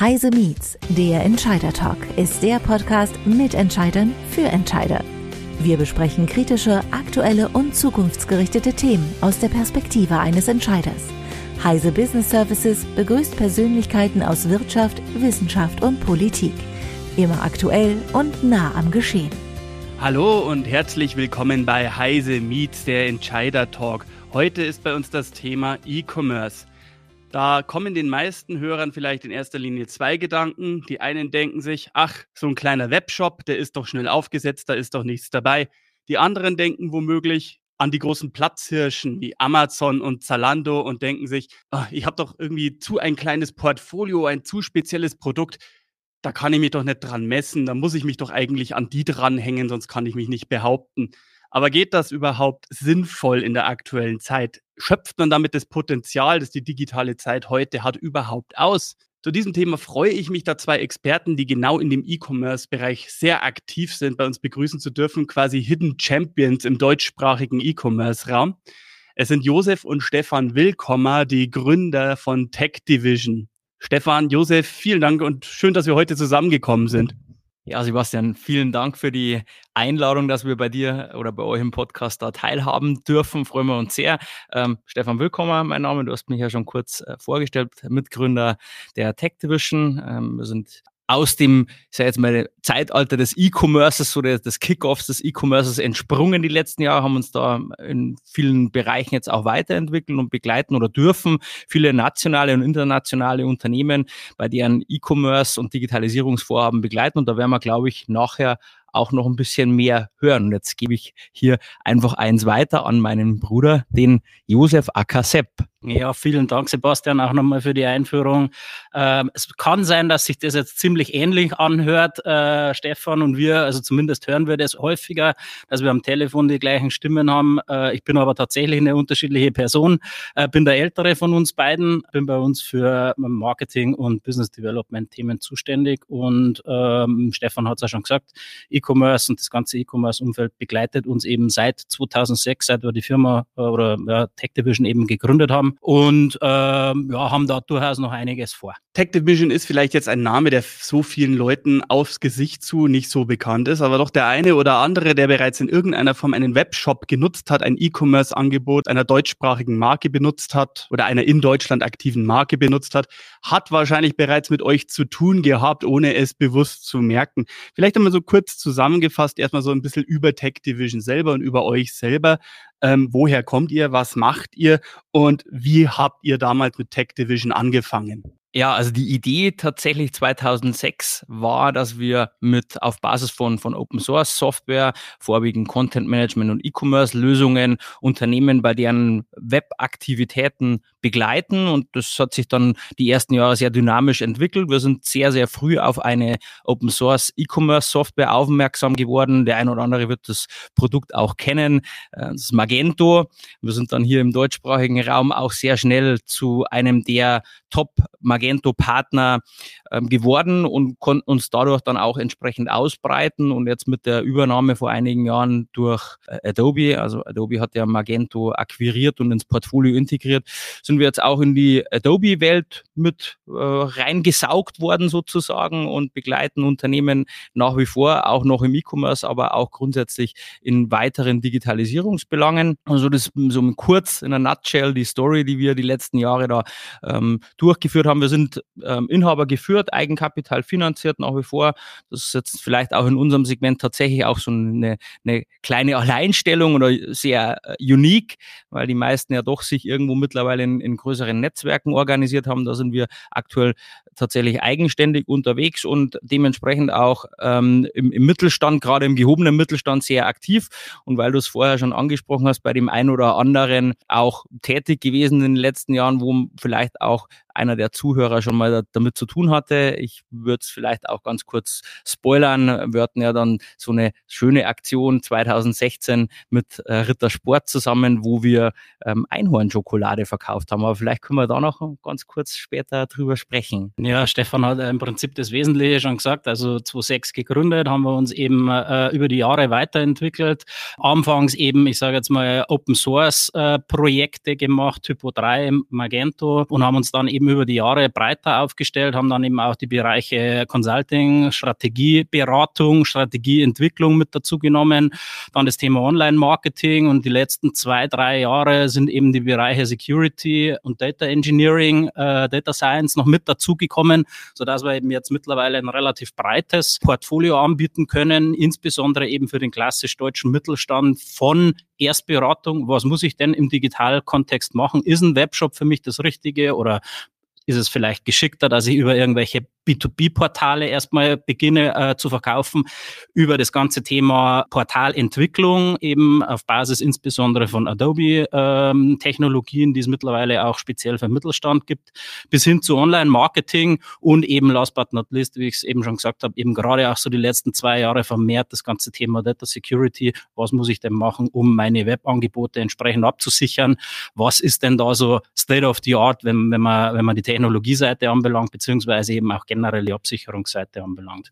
Heise Meets, der Entscheider Talk, ist der Podcast mit Entscheidern für Entscheider. Wir besprechen kritische, aktuelle und zukunftsgerichtete Themen aus der Perspektive eines Entscheiders. Heise Business Services begrüßt Persönlichkeiten aus Wirtschaft, Wissenschaft und Politik. Immer aktuell und nah am Geschehen. Hallo und herzlich willkommen bei Heise Meets, der Entscheider Talk. Heute ist bei uns das Thema E-Commerce. Da kommen den meisten Hörern vielleicht in erster Linie zwei Gedanken. Die einen denken sich, ach, so ein kleiner Webshop, der ist doch schnell aufgesetzt, da ist doch nichts dabei. Die anderen denken womöglich an die großen Platzhirschen wie Amazon und Zalando und denken sich, ach, ich habe doch irgendwie zu ein kleines Portfolio, ein zu spezielles Produkt. Da kann ich mich doch nicht dran messen, da muss ich mich doch eigentlich an die dranhängen, sonst kann ich mich nicht behaupten. Aber geht das überhaupt sinnvoll in der aktuellen Zeit? Schöpft man damit das Potenzial, das die digitale Zeit heute hat, überhaupt aus? Zu diesem Thema freue ich mich, da zwei Experten, die genau in dem E-Commerce-Bereich sehr aktiv sind, bei uns begrüßen zu dürfen, quasi Hidden Champions im deutschsprachigen E-Commerce-Raum. Es sind Josef und Stefan Willkommer, die Gründer von Tech Division. Stefan, Josef, vielen Dank und schön, dass wir heute zusammengekommen sind. Ja, Sebastian, vielen Dank für die Einladung, dass wir bei dir oder bei euch im Podcast da teilhaben dürfen. Freuen wir uns sehr. Ähm, Stefan Willkommen, mein Name. Du hast mich ja schon kurz äh, vorgestellt, Mitgründer der Tech Division. Ähm, wir sind aus dem, ich sage jetzt mal, Zeitalter des E-Commerces oder des Kickoffs des E-Commerces entsprungen die letzten Jahre, haben uns da in vielen Bereichen jetzt auch weiterentwickeln und begleiten oder dürfen viele nationale und internationale Unternehmen bei deren E-Commerce und Digitalisierungsvorhaben begleiten. Und da werden wir, glaube ich, nachher auch noch ein bisschen mehr hören. Und jetzt gebe ich hier einfach eins weiter an meinen Bruder, den Josef Akasepp. Ja, vielen Dank, Sebastian, auch nochmal für die Einführung. Ähm, es kann sein, dass sich das jetzt ziemlich ähnlich anhört, äh, Stefan und wir, also zumindest hören wir das häufiger, dass wir am Telefon die gleichen Stimmen haben. Äh, ich bin aber tatsächlich eine unterschiedliche Person, äh, bin der ältere von uns beiden, bin bei uns für Marketing und Business Development Themen zuständig und ähm, Stefan hat es ja schon gesagt, E-Commerce und das ganze E-Commerce-Umfeld begleitet uns eben seit 2006, seit wir die Firma äh, oder ja, Tech Division eben gegründet haben und ähm, ja, haben da durchaus noch einiges vor. Tech Division ist vielleicht jetzt ein Name, der so vielen Leuten aufs Gesicht zu nicht so bekannt ist, aber doch der eine oder andere, der bereits in irgendeiner Form einen Webshop genutzt hat, ein E-Commerce-Angebot einer deutschsprachigen Marke benutzt hat oder einer in Deutschland aktiven Marke benutzt hat, hat wahrscheinlich bereits mit euch zu tun gehabt, ohne es bewusst zu merken. Vielleicht einmal so kurz zusammengefasst, erstmal so ein bisschen über Tech Division selber und über euch selber. Ähm, woher kommt ihr? Was macht ihr? Und wie habt ihr damals mit Tech Division angefangen? Ja, also die Idee tatsächlich 2006 war, dass wir mit auf Basis von, von Open Source Software, vorwiegend Content Management und E-Commerce Lösungen Unternehmen bei deren Webaktivitäten begleiten und das hat sich dann die ersten Jahre sehr dynamisch entwickelt. Wir sind sehr, sehr früh auf eine Open Source E-Commerce Software aufmerksam geworden. Der ein oder andere wird das Produkt auch kennen. Äh, das Magento. Wir sind dann hier im deutschsprachigen Raum auch sehr schnell zu einem der Top Magento-Partner ähm, geworden und konnten uns dadurch dann auch entsprechend ausbreiten. Und jetzt mit der Übernahme vor einigen Jahren durch äh, Adobe, also Adobe hat ja Magento akquiriert und ins Portfolio integriert, sind wir jetzt auch in die Adobe-Welt mit äh, reingesaugt worden sozusagen und begleiten Unternehmen nach wie vor, auch noch im E-Commerce, aber auch grundsätzlich in weiteren Digitalisierungsbelangen. Also das so kurz in einer Nutshell die Story, die wir die letzten Jahre da ähm, durchgeführt haben. Wir sind ähm, Inhaber geführt, Eigenkapital finanziert nach wie vor. Das ist jetzt vielleicht auch in unserem Segment tatsächlich auch so eine, eine kleine Alleinstellung oder sehr äh, unique, weil die meisten ja doch sich irgendwo mittlerweile in, in größeren Netzwerken organisiert haben. Da sind wir aktuell tatsächlich eigenständig unterwegs und dementsprechend auch ähm, im, im Mittelstand, gerade im gehobenen Mittelstand sehr aktiv. Und weil du es vorher schon angesprochen hast, bei dem einen oder anderen auch tätig gewesen in den letzten Jahren, wo vielleicht auch einer der Zuhörer schon mal damit zu tun hatte. Ich würde es vielleicht auch ganz kurz spoilern. Wir hatten ja dann so eine schöne Aktion 2016 mit äh, Rittersport zusammen, wo wir ähm, Einhornschokolade verkauft haben. Aber vielleicht können wir da noch ganz kurz später drüber sprechen. Ja, Stefan hat im Prinzip das Wesentliche schon gesagt. Also 2006 gegründet, haben wir uns eben äh, über die Jahre weiterentwickelt. Anfangs eben, ich sage jetzt mal, Open Source äh, Projekte gemacht, Typo 3, Magento und haben uns dann eben über die Jahre breiter aufgestellt, haben dann eben auch die Bereiche Consulting, Strategieberatung, Strategieentwicklung mit dazu genommen. Dann das Thema Online-Marketing und die letzten zwei, drei Jahre sind eben die Bereiche Security und Data Engineering, äh, Data Science noch mit dazu gekommen, sodass wir eben jetzt mittlerweile ein relativ breites Portfolio anbieten können, insbesondere eben für den klassisch deutschen Mittelstand von Erstberatung. Was muss ich denn im Digitalkontext machen? Ist ein Webshop für mich das Richtige oder ist es vielleicht geschickter, dass ich über irgendwelche B2B-Portale erstmal beginne äh, zu verkaufen, über das ganze Thema Portalentwicklung, eben auf Basis insbesondere von Adobe-Technologien, ähm, die es mittlerweile auch speziell für Mittelstand gibt, bis hin zu Online-Marketing und eben last but not least, wie ich es eben schon gesagt habe, eben gerade auch so die letzten zwei Jahre vermehrt das ganze Thema Data Security. Was muss ich denn machen, um meine Webangebote entsprechend abzusichern? Was ist denn da so State of the Art, wenn, wenn man, wenn man die Technologieseite anbelangt, beziehungsweise eben auch generell die Absicherungsseite anbelangt.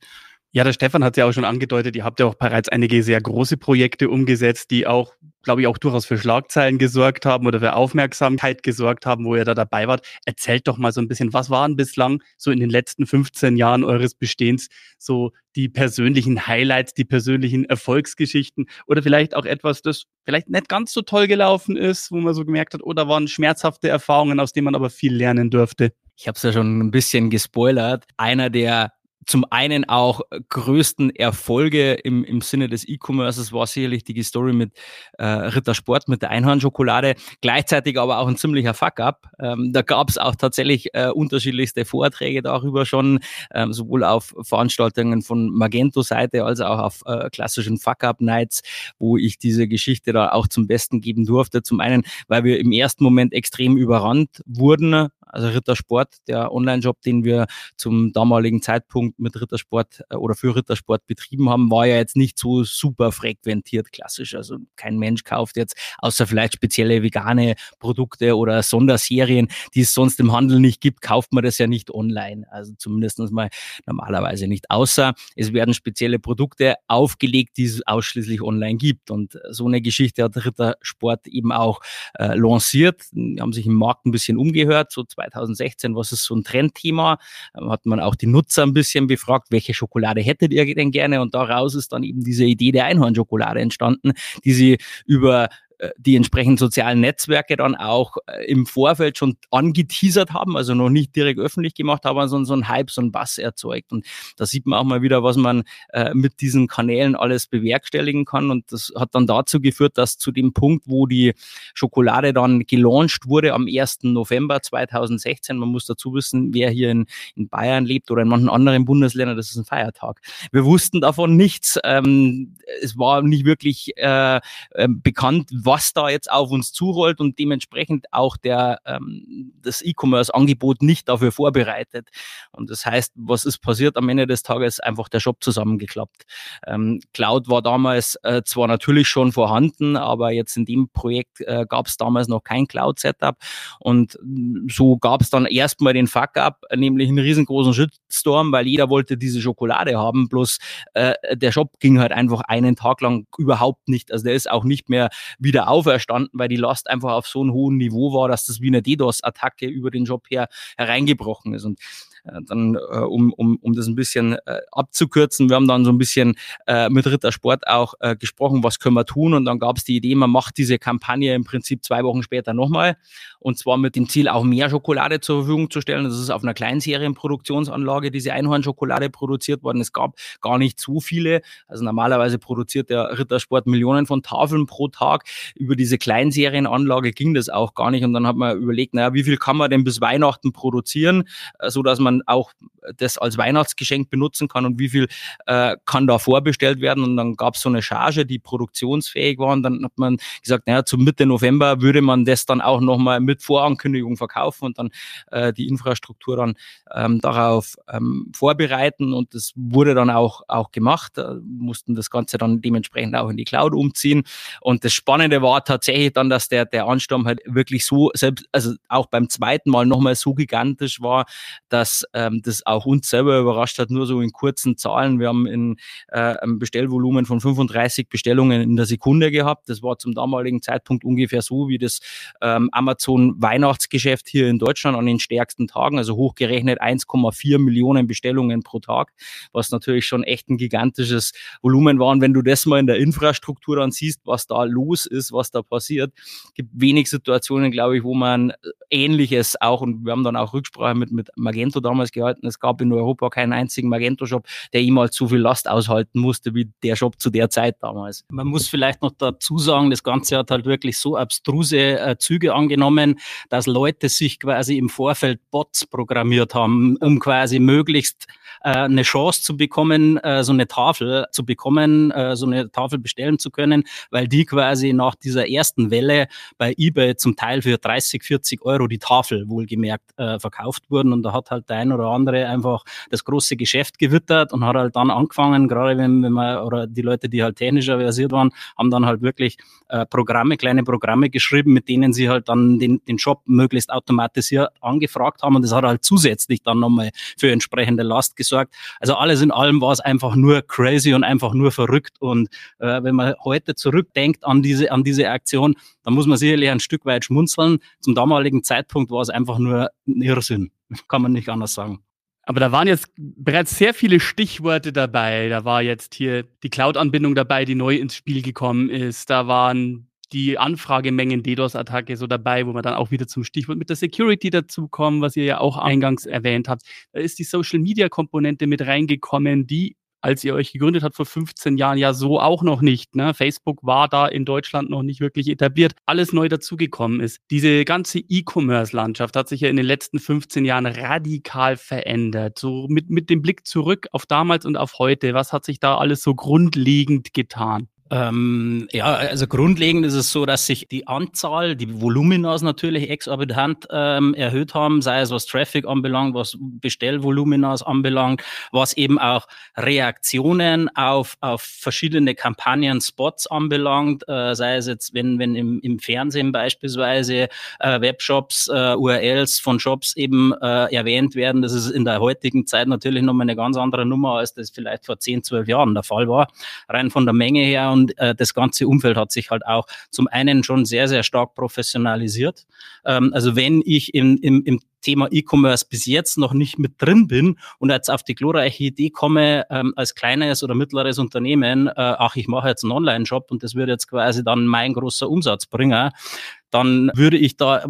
Ja, der Stefan hat ja auch schon angedeutet, ihr habt ja auch bereits einige sehr große Projekte umgesetzt, die auch, glaube ich, auch durchaus für Schlagzeilen gesorgt haben oder für Aufmerksamkeit gesorgt haben, wo ihr da dabei wart. Erzählt doch mal so ein bisschen, was waren bislang so in den letzten 15 Jahren eures Bestehens so die persönlichen Highlights, die persönlichen Erfolgsgeschichten oder vielleicht auch etwas, das vielleicht nicht ganz so toll gelaufen ist, wo man so gemerkt hat, oder waren schmerzhafte Erfahrungen, aus denen man aber viel lernen durfte. Ich habe es ja schon ein bisschen gespoilert. Einer der zum einen auch größten Erfolge im, im Sinne des E-Commerces war sicherlich die Story mit äh, Rittersport, mit der Einhornschokolade, gleichzeitig aber auch ein ziemlicher Fuck-up. Ähm, da gab es auch tatsächlich äh, unterschiedlichste Vorträge darüber schon, ähm, sowohl auf Veranstaltungen von Magento-Seite als auch auf äh, klassischen Fuck-up-Nights, wo ich diese Geschichte da auch zum Besten geben durfte. Zum einen, weil wir im ersten Moment extrem überrannt wurden also Rittersport, der Online-Job, den wir zum damaligen Zeitpunkt mit Rittersport äh, oder für Rittersport betrieben haben, war ja jetzt nicht so super frequentiert klassisch. Also kein Mensch kauft jetzt, außer vielleicht spezielle vegane Produkte oder Sonderserien, die es sonst im Handel nicht gibt, kauft man das ja nicht online. Also zumindest mal normalerweise nicht. Außer es werden spezielle Produkte aufgelegt, die es ausschließlich online gibt. Und so eine Geschichte hat Rittersport eben auch äh, lanciert. Die haben sich im Markt ein bisschen umgehört, so 2016, was ist so ein Trendthema? Ähm, hat man auch die Nutzer ein bisschen befragt, welche Schokolade hättet ihr denn gerne? Und daraus ist dann eben diese Idee der Einhornschokolade entstanden, die sie über die entsprechenden sozialen Netzwerke dann auch äh, im Vorfeld schon angeteasert haben, also noch nicht direkt öffentlich gemacht haben, sondern so ein Hype, so ein Bass erzeugt. Und da sieht man auch mal wieder, was man äh, mit diesen Kanälen alles bewerkstelligen kann. Und das hat dann dazu geführt, dass zu dem Punkt, wo die Schokolade dann gelauncht wurde am 1. November 2016, man muss dazu wissen, wer hier in, in Bayern lebt oder in manchen anderen Bundesländern, das ist ein Feiertag. Wir wussten davon nichts. Ähm, es war nicht wirklich äh, äh, bekannt, was da jetzt auf uns zurollt und dementsprechend auch der, ähm, das E-Commerce-Angebot nicht dafür vorbereitet. Und das heißt, was ist passiert am Ende des Tages? Einfach der Shop zusammengeklappt. Ähm, Cloud war damals äh, zwar natürlich schon vorhanden, aber jetzt in dem Projekt äh, gab es damals noch kein Cloud-Setup und so gab es dann erstmal den Fuck-up, nämlich einen riesengroßen Shitstorm, weil jeder wollte diese Schokolade haben, bloß äh, der Shop ging halt einfach einen Tag lang überhaupt nicht, also der ist auch nicht mehr wieder wieder auferstanden, weil die Last einfach auf so einem hohen Niveau war, dass das wie eine DDoS-Attacke über den Job her hereingebrochen ist. Und dann, äh, um, um, um das ein bisschen äh, abzukürzen, wir haben dann so ein bisschen äh, mit Rittersport auch äh, gesprochen, was können wir tun und dann gab es die Idee, man macht diese Kampagne im Prinzip zwei Wochen später nochmal und zwar mit dem Ziel, auch mehr Schokolade zur Verfügung zu stellen. Das ist auf einer Kleinserienproduktionsanlage diese Einhornschokolade produziert worden. Es gab gar nicht so viele. Also normalerweise produziert der Rittersport Millionen von Tafeln pro Tag. Über diese Kleinserienanlage ging das auch gar nicht und dann hat man überlegt, naja, wie viel kann man denn bis Weihnachten produzieren, äh, so dass man auch das als Weihnachtsgeschenk benutzen kann und wie viel äh, kann da vorbestellt werden. Und dann gab es so eine Charge, die produktionsfähig war. Und dann hat man gesagt, naja, zum Mitte November würde man das dann auch nochmal mit Vorankündigung verkaufen und dann äh, die Infrastruktur dann ähm, darauf ähm, vorbereiten. Und das wurde dann auch, auch gemacht. Da mussten das Ganze dann dementsprechend auch in die Cloud umziehen. Und das Spannende war tatsächlich dann, dass der, der Ansturm halt wirklich so, selbst, also auch beim zweiten Mal nochmal so gigantisch war, dass ähm, das auch uns selber überrascht hat, nur so in kurzen Zahlen. Wir haben in äh, ein Bestellvolumen von 35 Bestellungen in der Sekunde gehabt. Das war zum damaligen Zeitpunkt ungefähr so wie das ähm, Amazon Weihnachtsgeschäft hier in Deutschland an den stärksten Tagen, also hochgerechnet 1,4 Millionen Bestellungen pro Tag, was natürlich schon echt ein gigantisches Volumen war. Und wenn du das mal in der Infrastruktur dann siehst, was da los ist, was da passiert, gibt wenig Situationen, glaube ich, wo man Ähnliches auch, und wir haben dann auch Rücksprache mit, mit Magento damals gehalten, es gab in Europa keinen einzigen Magento-Shop, der jemals so viel Last aushalten musste wie der Shop zu der Zeit damals. Man muss vielleicht noch dazu sagen, das Ganze hat halt wirklich so abstruse äh, Züge angenommen, dass Leute sich quasi im Vorfeld Bots programmiert haben, um quasi möglichst äh, eine Chance zu bekommen, äh, so eine Tafel zu bekommen, äh, so eine Tafel bestellen zu können, weil die quasi nach dieser ersten Welle bei eBay zum Teil für 30, 40 Euro die Tafel wohlgemerkt verkauft wurden. Und da hat halt ein oder andere einfach das große Geschäft gewittert und hat halt dann angefangen, gerade wenn, wenn man, oder die Leute, die halt technischer versiert waren, haben dann halt wirklich äh, Programme, kleine Programme geschrieben, mit denen sie halt dann den, den Shop möglichst automatisiert angefragt haben. Und das hat halt zusätzlich dann nochmal für entsprechende Last gesorgt. Also alles in allem war es einfach nur crazy und einfach nur verrückt. Und äh, wenn man heute zurückdenkt an diese, an diese Aktion, dann muss man sicherlich ein Stück weit schmunzeln. Zum damaligen Zeitpunkt war es einfach nur ein Irrsinn. Kann man nicht anders sagen. Aber da waren jetzt bereits sehr viele Stichworte dabei. Da war jetzt hier die Cloud-Anbindung dabei, die neu ins Spiel gekommen ist. Da waren die Anfragemengen DDoS-Attacke so dabei, wo wir dann auch wieder zum Stichwort mit der Security dazukommen, was ihr ja auch eingangs erwähnt habt. Da ist die Social-Media-Komponente mit reingekommen, die als ihr euch gegründet habt vor 15 Jahren, ja so auch noch nicht. Ne? Facebook war da in Deutschland noch nicht wirklich etabliert. Alles neu dazugekommen ist. Diese ganze E-Commerce-Landschaft hat sich ja in den letzten 15 Jahren radikal verändert. So mit, mit dem Blick zurück auf damals und auf heute. Was hat sich da alles so grundlegend getan? Ähm, ja, also grundlegend ist es so, dass sich die Anzahl, die Voluminas natürlich exorbitant ähm, erhöht haben, sei es was Traffic anbelangt, was Bestellvoluminas anbelangt, was eben auch Reaktionen auf, auf verschiedene Kampagnen, Spots anbelangt, äh, sei es jetzt, wenn, wenn im, im Fernsehen beispielsweise äh, Webshops, äh, URLs von Shops eben äh, erwähnt werden. Das ist in der heutigen Zeit natürlich nochmal eine ganz andere Nummer, als das vielleicht vor 10, 12 Jahren der Fall war. Rein von der Menge her und äh, das ganze Umfeld hat sich halt auch zum einen schon sehr, sehr stark professionalisiert. Ähm, also wenn ich im, im, im Thema E-Commerce bis jetzt noch nicht mit drin bin und jetzt auf die glorreiche Idee komme, ähm, als kleines oder mittleres Unternehmen, äh, ach, ich mache jetzt einen Online-Shop und das wird jetzt quasi dann mein großer Umsatzbringer, dann würde ich da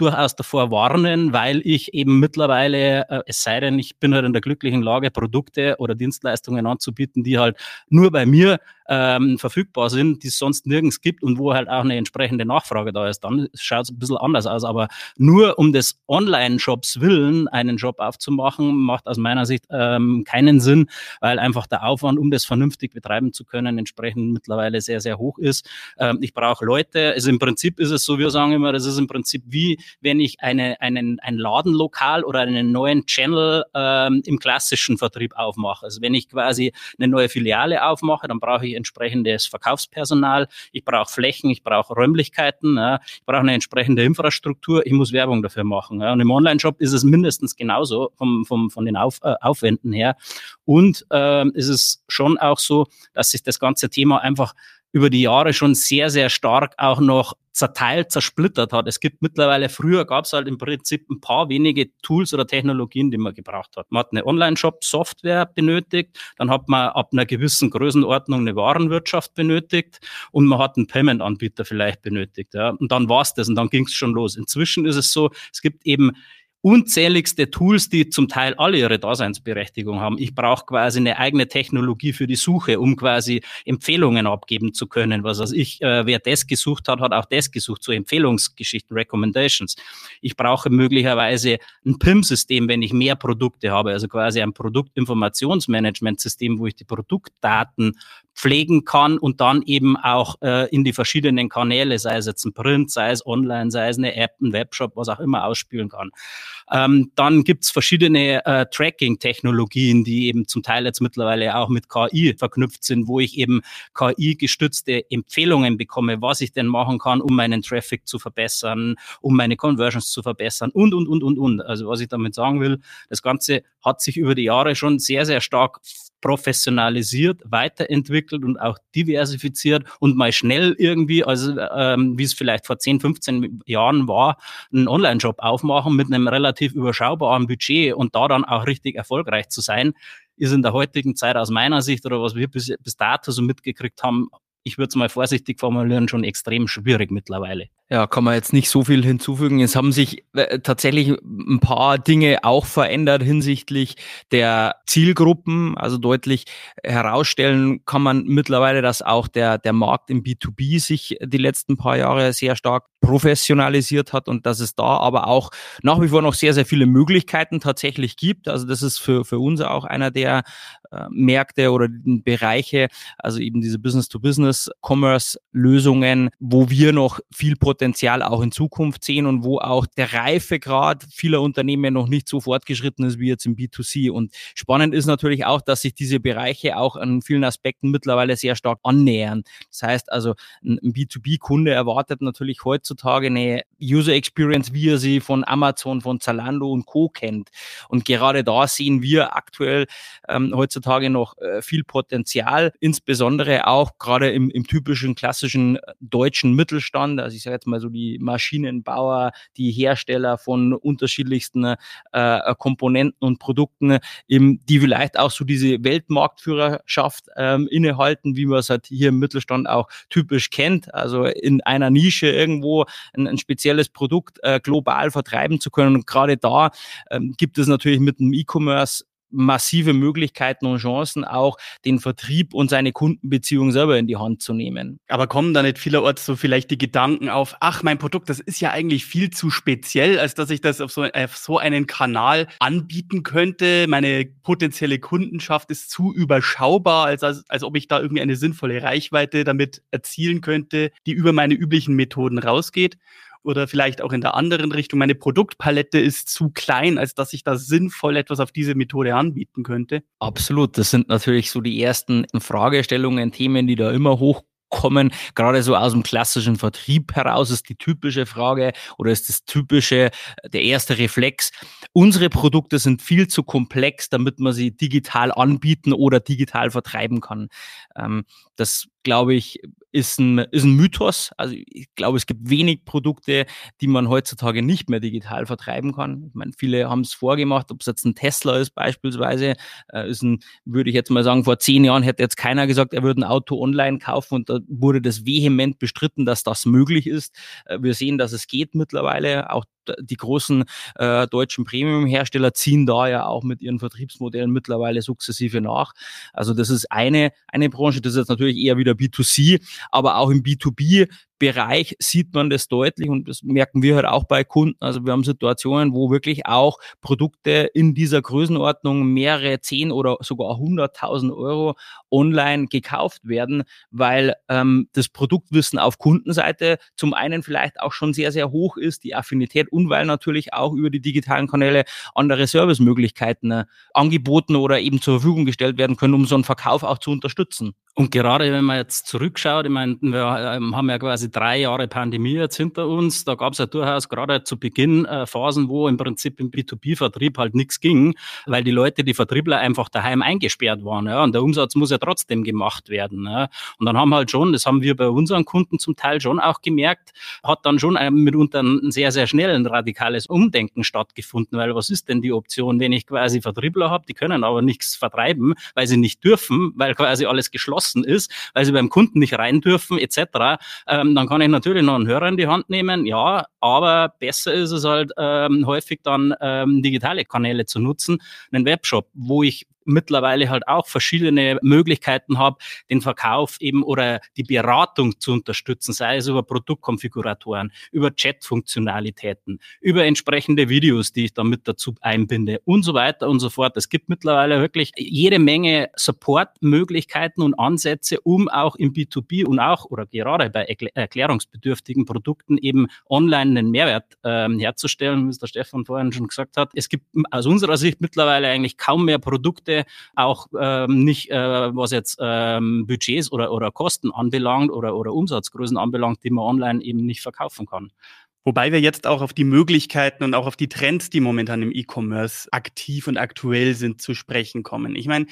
durchaus davor warnen, weil ich eben mittlerweile, äh, es sei denn, ich bin halt in der glücklichen Lage, Produkte oder Dienstleistungen anzubieten, die halt nur bei mir ähm, verfügbar sind, die es sonst nirgends gibt und wo halt auch eine entsprechende Nachfrage da ist. Dann schaut es ein bisschen anders aus. Aber nur um des Online-Shops willen einen Job aufzumachen, macht aus meiner Sicht ähm, keinen Sinn, weil einfach der Aufwand, um das vernünftig betreiben zu können, entsprechend mittlerweile sehr, sehr hoch ist. Ähm, ich brauche Leute. Also im Prinzip ist es so, wir sagen immer, das ist im Prinzip wie, wenn ich eine, einen, ein Ladenlokal oder einen neuen Channel ähm, im klassischen Vertrieb aufmache. Also wenn ich quasi eine neue Filiale aufmache, dann brauche ich entsprechendes Verkaufspersonal, ich brauche Flächen, ich brauche Räumlichkeiten, ja, ich brauche eine entsprechende Infrastruktur, ich muss Werbung dafür machen. Ja. Und im Online-Shop ist es mindestens genauso vom, vom, von den Auf, äh, Aufwänden her. Und ähm, ist es schon auch so, dass sich das ganze Thema einfach über die Jahre schon sehr, sehr stark auch noch zerteilt, zersplittert hat. Es gibt mittlerweile, früher gab es halt im Prinzip ein paar wenige Tools oder Technologien, die man gebraucht hat. Man hat eine Online-Shop-Software benötigt, dann hat man ab einer gewissen Größenordnung eine Warenwirtschaft benötigt und man hat einen Payment-Anbieter vielleicht benötigt. Ja. Und dann war's das und dann ging es schon los. Inzwischen ist es so, es gibt eben unzähligste Tools, die zum Teil alle ihre Daseinsberechtigung haben. Ich brauche quasi eine eigene Technologie für die Suche, um quasi Empfehlungen abgeben zu können. Was also ich, äh, wer das gesucht hat, hat auch das gesucht, so Empfehlungsgeschichten, Recommendations. Ich brauche möglicherweise ein PIM-System, wenn ich mehr Produkte habe, also quasi ein Produktinformationsmanagement-System, wo ich die Produktdaten pflegen kann und dann eben auch äh, in die verschiedenen Kanäle, sei es jetzt ein Print, sei es online, sei es eine App, ein Webshop, was auch immer ausspielen kann. Ähm, dann gibt's verschiedene äh, Tracking-Technologien, die eben zum Teil jetzt mittlerweile auch mit KI verknüpft sind, wo ich eben KI-gestützte Empfehlungen bekomme, was ich denn machen kann, um meinen Traffic zu verbessern, um meine Conversions zu verbessern und, und, und, und, und. Also was ich damit sagen will, das Ganze hat sich über die Jahre schon sehr, sehr stark professionalisiert, weiterentwickelt und auch diversifiziert und mal schnell irgendwie, also ähm, wie es vielleicht vor 10, 15 Jahren war, einen Online-Shop aufmachen mit einem relativ überschaubaren Budget und da dann auch richtig erfolgreich zu sein, ist in der heutigen Zeit aus meiner Sicht oder was wir bis, bis dato so mitgekriegt haben, ich würde es mal vorsichtig formulieren, schon extrem schwierig mittlerweile. Ja, kann man jetzt nicht so viel hinzufügen. Es haben sich äh, tatsächlich ein paar Dinge auch verändert hinsichtlich der Zielgruppen. Also deutlich herausstellen kann man mittlerweile, dass auch der, der Markt im B2B sich die letzten paar Jahre sehr stark professionalisiert hat und dass es da aber auch nach wie vor noch sehr, sehr viele Möglichkeiten tatsächlich gibt. Also das ist für, für uns auch einer der Märkte oder Bereiche, also eben diese Business-to-Business-Commerce-Lösungen, wo wir noch viel Potenzial auch in Zukunft sehen und wo auch der Reifegrad vieler Unternehmen noch nicht so fortgeschritten ist wie jetzt im B2C. Und spannend ist natürlich auch, dass sich diese Bereiche auch an vielen Aspekten mittlerweile sehr stark annähern. Das heißt also, ein B2B-Kunde erwartet natürlich heutzutage eine User Experience, wie er sie von Amazon, von Zalando und Co. kennt. Und gerade da sehen wir aktuell ähm, heutzutage noch äh, viel Potenzial, insbesondere auch gerade im, im typischen klassischen äh, deutschen Mittelstand. Also ich sage jetzt mal so die Maschinenbauer, die Hersteller von unterschiedlichsten äh, Komponenten und Produkten, eben, die vielleicht auch so diese Weltmarktführerschaft ähm, innehalten, wie man es halt hier im Mittelstand auch typisch kennt. Also in einer Nische irgendwo ein, ein spezielles Produkt äh, global vertreiben zu können. Und gerade da ähm, gibt es natürlich mit dem E-Commerce massive Möglichkeiten und Chancen, auch den Vertrieb und seine Kundenbeziehung selber in die Hand zu nehmen. Aber kommen da nicht vielerorts so vielleicht die Gedanken auf, ach, mein Produkt, das ist ja eigentlich viel zu speziell, als dass ich das auf so, auf so einen Kanal anbieten könnte. Meine potenzielle Kundenschaft ist zu überschaubar, als, als, als ob ich da irgendwie eine sinnvolle Reichweite damit erzielen könnte, die über meine üblichen Methoden rausgeht oder vielleicht auch in der anderen Richtung, meine Produktpalette ist zu klein, als dass ich da sinnvoll etwas auf diese Methode anbieten könnte? Absolut. Das sind natürlich so die ersten Fragestellungen, Themen, die da immer hoch kommen, gerade so aus dem klassischen Vertrieb heraus, ist die typische Frage oder ist das typische, der erste Reflex. Unsere Produkte sind viel zu komplex, damit man sie digital anbieten oder digital vertreiben kann. Ähm, das glaube ich, ist ein, ist ein Mythos. Also ich glaube, es gibt wenig Produkte, die man heutzutage nicht mehr digital vertreiben kann. Ich meine, viele haben es vorgemacht, ob es jetzt ein Tesla ist beispielsweise, äh, ist ein, würde ich jetzt mal sagen, vor zehn Jahren hätte jetzt keiner gesagt, er würde ein Auto online kaufen und da wurde das vehement bestritten, dass das möglich ist. Äh, wir sehen, dass es geht mittlerweile. Auch die großen äh, deutschen Premium-Hersteller ziehen da ja auch mit ihren Vertriebsmodellen mittlerweile sukzessive nach. Also das ist eine, eine Branche, das ist jetzt natürlich eher wieder B2C, aber auch im B2B Bereich sieht man das deutlich und das merken wir halt auch bei Kunden. Also wir haben Situationen, wo wirklich auch Produkte in dieser Größenordnung mehrere zehn oder sogar hunderttausend Euro online gekauft werden, weil ähm, das Produktwissen auf Kundenseite zum einen vielleicht auch schon sehr, sehr hoch ist, die Affinität und weil natürlich auch über die digitalen Kanäle andere Servicemöglichkeiten äh, angeboten oder eben zur Verfügung gestellt werden können, um so einen Verkauf auch zu unterstützen. Und gerade wenn man jetzt zurückschaut, ich meine, wir ähm, haben ja quasi drei Jahre Pandemie jetzt hinter uns. Da gab es ja durchaus gerade zu Beginn äh, Phasen, wo im Prinzip im B2B-Vertrieb halt nichts ging, weil die Leute, die Vertriebler einfach daheim eingesperrt waren. Ja, und der Umsatz muss ja trotzdem gemacht werden. Ja. Und dann haben halt schon, das haben wir bei unseren Kunden zum Teil schon auch gemerkt, hat dann schon ein, mitunter ein sehr, sehr schnell ein radikales Umdenken stattgefunden, weil was ist denn die Option, wenn ich quasi Vertriebler habe, die können aber nichts vertreiben, weil sie nicht dürfen, weil quasi alles geschlossen geschlossen ist, weil sie beim Kunden nicht rein dürfen etc., ähm, dann kann ich natürlich noch einen Hörer in die Hand nehmen, ja, aber besser ist es halt ähm, häufig dann ähm, digitale Kanäle zu nutzen, einen Webshop, wo ich mittlerweile halt auch verschiedene Möglichkeiten habe, den Verkauf eben oder die Beratung zu unterstützen, sei es über Produktkonfiguratoren, über Chat-Funktionalitäten, über entsprechende Videos, die ich dann mit dazu einbinde und so weiter und so fort. Es gibt mittlerweile wirklich jede Menge Support-Möglichkeiten und Ansätze, um auch im B2B und auch oder gerade bei erklärungsbedürftigen Produkten eben online einen Mehrwert ähm, herzustellen, wie es der Stefan vorhin schon gesagt hat. Es gibt aus unserer Sicht mittlerweile eigentlich kaum mehr Produkte, auch ähm, nicht, äh, was jetzt ähm, Budgets oder, oder Kosten anbelangt oder, oder Umsatzgrößen anbelangt, die man online eben nicht verkaufen kann. Wobei wir jetzt auch auf die Möglichkeiten und auch auf die Trends, die momentan im E-Commerce aktiv und aktuell sind, zu sprechen kommen. Ich meine,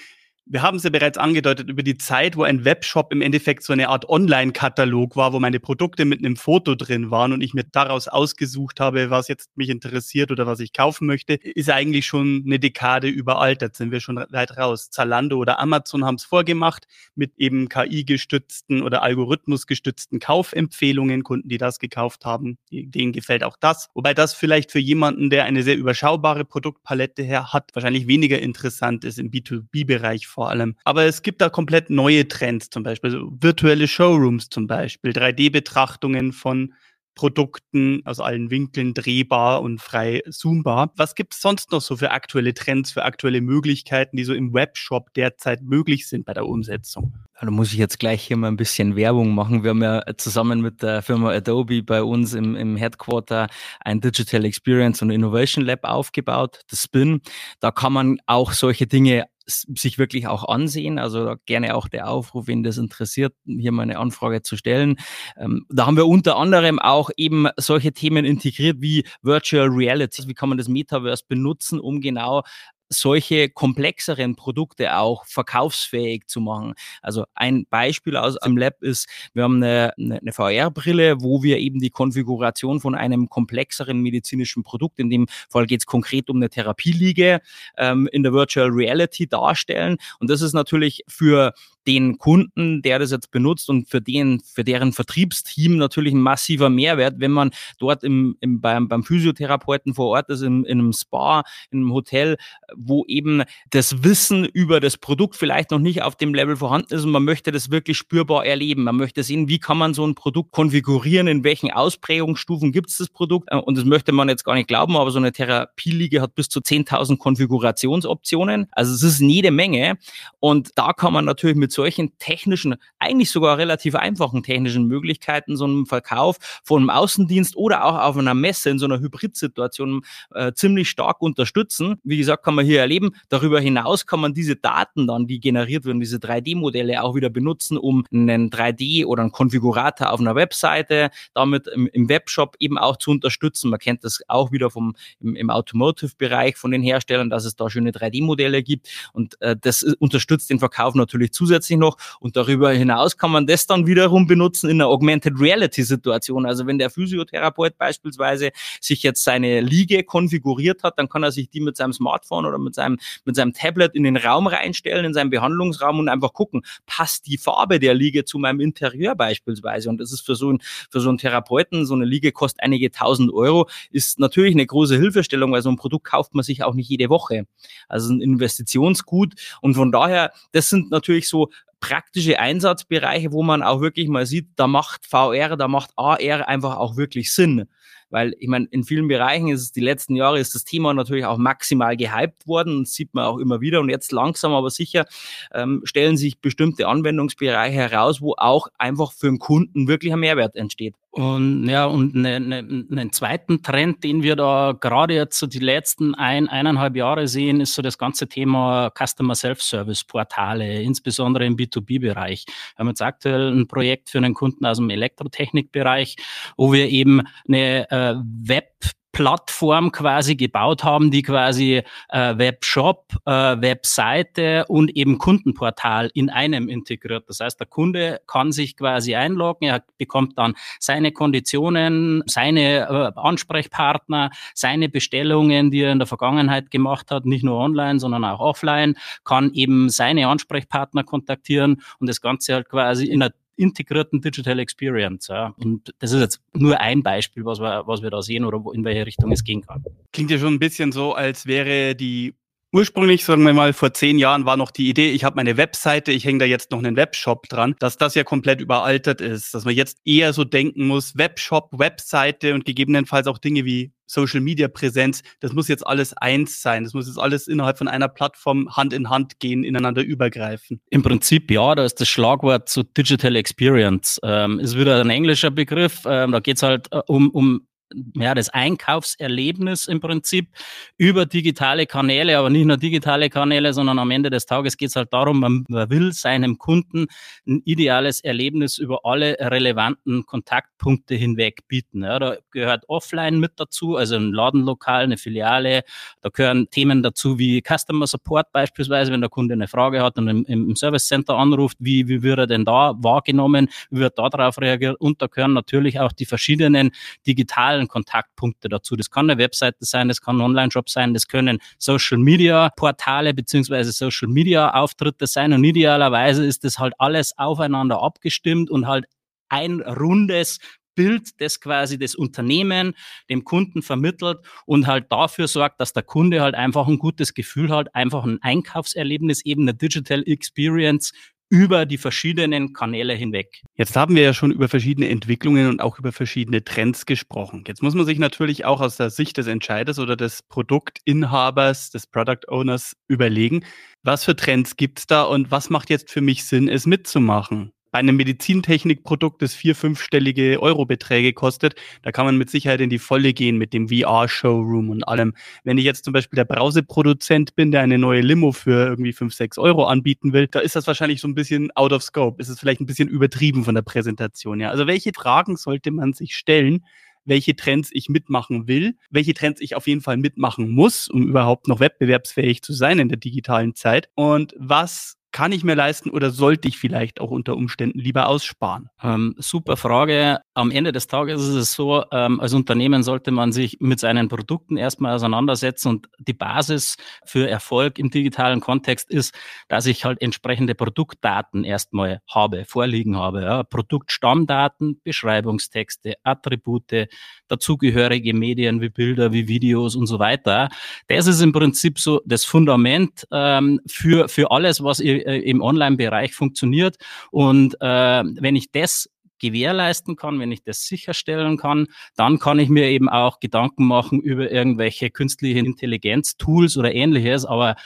wir haben es ja bereits angedeutet über die Zeit, wo ein Webshop im Endeffekt so eine Art Online-Katalog war, wo meine Produkte mit einem Foto drin waren und ich mir daraus ausgesucht habe, was jetzt mich interessiert oder was ich kaufen möchte, ist eigentlich schon eine Dekade überaltert, sind wir schon weit raus. Zalando oder Amazon haben es vorgemacht mit eben KI-gestützten oder Algorithmus-gestützten Kaufempfehlungen, Kunden, die das gekauft haben, denen gefällt auch das. Wobei das vielleicht für jemanden, der eine sehr überschaubare Produktpalette her hat, wahrscheinlich weniger interessant ist im B2B-Bereich vor allem. Aber es gibt da komplett neue Trends, zum Beispiel so virtuelle Showrooms zum Beispiel, 3D-Betrachtungen von Produkten aus allen Winkeln drehbar und frei zoombar. Was gibt es sonst noch so für aktuelle Trends, für aktuelle Möglichkeiten, die so im Webshop derzeit möglich sind bei der Umsetzung? Da muss ich jetzt gleich hier mal ein bisschen Werbung machen. Wir haben ja zusammen mit der Firma Adobe bei uns im, im Headquarter ein Digital Experience und Innovation Lab aufgebaut, das Spin. Da kann man auch solche Dinge sich wirklich auch ansehen. Also gerne auch der Aufruf, wenn das interessiert, hier mal eine Anfrage zu stellen. Ähm, da haben wir unter anderem auch eben solche Themen integriert wie Virtual Reality. Wie kann man das Metaverse benutzen, um genau solche komplexeren Produkte auch verkaufsfähig zu machen. Also ein Beispiel aus dem Lab ist, wir haben eine, eine VR-Brille, wo wir eben die Konfiguration von einem komplexeren medizinischen Produkt, in dem Fall geht es konkret um eine Therapieliege, ähm, in der Virtual Reality darstellen. Und das ist natürlich für den Kunden, der das jetzt benutzt und für den, für deren Vertriebsteam natürlich ein massiver Mehrwert, wenn man dort im, im, beim, beim Physiotherapeuten vor Ort ist, in, in einem Spa, in einem Hotel, wo eben das Wissen über das Produkt vielleicht noch nicht auf dem Level vorhanden ist und man möchte das wirklich spürbar erleben. Man möchte sehen, wie kann man so ein Produkt konfigurieren, in welchen Ausprägungsstufen gibt es das Produkt. Äh, und das möchte man jetzt gar nicht glauben, aber so eine Therapieliege hat bis zu 10.000 Konfigurationsoptionen. Also es ist jede Menge. Und da kann man natürlich mit solchen technischen, eigentlich sogar relativ einfachen technischen Möglichkeiten so einen Verkauf von einem Außendienst oder auch auf einer Messe in so einer Hybridsituation äh, ziemlich stark unterstützen. Wie gesagt, kann man hier erleben. Darüber hinaus kann man diese Daten dann, die generiert werden, diese 3D-Modelle auch wieder benutzen, um einen 3D oder einen Konfigurator auf einer Webseite damit im, im Webshop eben auch zu unterstützen. Man kennt das auch wieder vom im, im Automotive-Bereich von den Herstellern, dass es da schöne 3D-Modelle gibt und äh, das unterstützt den Verkauf natürlich zusätzlich noch. Und darüber hinaus kann man das dann wiederum benutzen in einer Augmented Reality Situation. Also wenn der Physiotherapeut beispielsweise sich jetzt seine Liege konfiguriert hat, dann kann er sich die mit seinem Smartphone oder mit seinem, mit seinem Tablet in den Raum reinstellen, in seinen Behandlungsraum und einfach gucken, passt die Farbe der Liege zu meinem Interieur beispielsweise. Und das ist für so, ein, für so einen Therapeuten, so eine Liege kostet einige tausend Euro, ist natürlich eine große Hilfestellung, weil so ein Produkt kauft man sich auch nicht jede Woche. Also ein Investitionsgut. Und von daher, das sind natürlich so praktische Einsatzbereiche, wo man auch wirklich mal sieht, da macht VR, da macht AR einfach auch wirklich Sinn. Weil ich meine, in vielen Bereichen ist es die letzten Jahre ist das Thema natürlich auch maximal gehypt worden, das sieht man auch immer wieder. Und jetzt langsam aber sicher ähm, stellen sich bestimmte Anwendungsbereiche heraus, wo auch einfach für den Kunden wirklich ein Mehrwert entsteht. Und ja, und ne, ne, einen zweiten Trend, den wir da gerade jetzt so die letzten ein, eineinhalb Jahre sehen, ist so das ganze Thema Customer Self-Service Portale, insbesondere im B2B-Bereich. Wir haben jetzt aktuell ein Projekt für einen Kunden aus dem Elektrotechnikbereich, wo wir eben eine äh, Web Plattform quasi gebaut haben, die quasi äh, Webshop, äh, Webseite und eben Kundenportal in einem integriert. Das heißt, der Kunde kann sich quasi einloggen, er bekommt dann seine Konditionen, seine äh, Ansprechpartner, seine Bestellungen, die er in der Vergangenheit gemacht hat, nicht nur online, sondern auch offline, kann eben seine Ansprechpartner kontaktieren und das Ganze halt quasi in einer integrierten Digital Experience. Ja. Und das ist jetzt nur ein Beispiel, was wir, was wir da sehen oder in welche Richtung es gehen kann. Klingt ja schon ein bisschen so, als wäre die Ursprünglich, sagen wir mal, vor zehn Jahren war noch die Idee, ich habe meine Webseite, ich hänge da jetzt noch einen Webshop dran, dass das ja komplett überaltert ist, dass man jetzt eher so denken muss, Webshop, Webseite und gegebenenfalls auch Dinge wie Social Media Präsenz, das muss jetzt alles eins sein. Das muss jetzt alles innerhalb von einer Plattform Hand in Hand gehen, ineinander übergreifen. Im Prinzip ja, da ist das Schlagwort zu Digital Experience. Ähm, ist wieder ein englischer Begriff. Ähm, da geht's halt äh, um, um ja, das Einkaufserlebnis im Prinzip über digitale Kanäle, aber nicht nur digitale Kanäle, sondern am Ende des Tages geht es halt darum, man, man, will seinem Kunden ein ideales Erlebnis über alle relevanten Kontaktpunkte hinweg bieten. Ja, da gehört offline mit dazu, also ein Ladenlokal, eine Filiale, da gehören Themen dazu wie Customer Support beispielsweise, wenn der Kunde eine Frage hat und im, im Service Center anruft, wie, wie wird er denn da wahrgenommen, wie wird darauf reagiert und da gehören natürlich auch die verschiedenen digitalen digitalen Kontaktpunkte dazu. Das kann eine Webseite sein, das kann ein Online-Shop sein, das können Social-Media-Portale beziehungsweise Social-Media-Auftritte sein und idealerweise ist das halt alles aufeinander abgestimmt und halt ein rundes Bild, das quasi das Unternehmen dem Kunden vermittelt und halt dafür sorgt, dass der Kunde halt einfach ein gutes Gefühl hat, einfach ein Einkaufserlebnis, eben eine Digital Experience über die verschiedenen Kanäle hinweg. Jetzt haben wir ja schon über verschiedene Entwicklungen und auch über verschiedene Trends gesprochen. Jetzt muss man sich natürlich auch aus der Sicht des Entscheiders oder des Produktinhabers, des Product Owners überlegen, was für Trends gibt's da und was macht jetzt für mich Sinn, es mitzumachen bei einem Medizintechnikprodukt, das vier, fünfstellige Eurobeträge kostet, da kann man mit Sicherheit in die Volle gehen mit dem VR-Showroom und allem. Wenn ich jetzt zum Beispiel der Brauseproduzent bin, der eine neue Limo für irgendwie fünf, sechs Euro anbieten will, da ist das wahrscheinlich so ein bisschen out of scope. Ist es vielleicht ein bisschen übertrieben von der Präsentation, ja. Also welche Fragen sollte man sich stellen, welche Trends ich mitmachen will, welche Trends ich auf jeden Fall mitmachen muss, um überhaupt noch wettbewerbsfähig zu sein in der digitalen Zeit und was kann ich mir leisten oder sollte ich vielleicht auch unter Umständen lieber aussparen? Ähm, super Frage. Am Ende des Tages ist es so, ähm, als Unternehmen sollte man sich mit seinen Produkten erstmal auseinandersetzen und die Basis für Erfolg im digitalen Kontext ist, dass ich halt entsprechende Produktdaten erstmal habe, vorliegen habe. Ja. Produktstammdaten, Beschreibungstexte, Attribute, dazugehörige Medien wie Bilder, wie Videos und so weiter. Das ist im Prinzip so das Fundament ähm, für, für alles, was ihr im Online-Bereich funktioniert. Und äh, wenn ich das gewährleisten kann, wenn ich das sicherstellen kann, dann kann ich mir eben auch Gedanken machen über irgendwelche künstliche Intelligenz-Tools oder ähnliches. Aber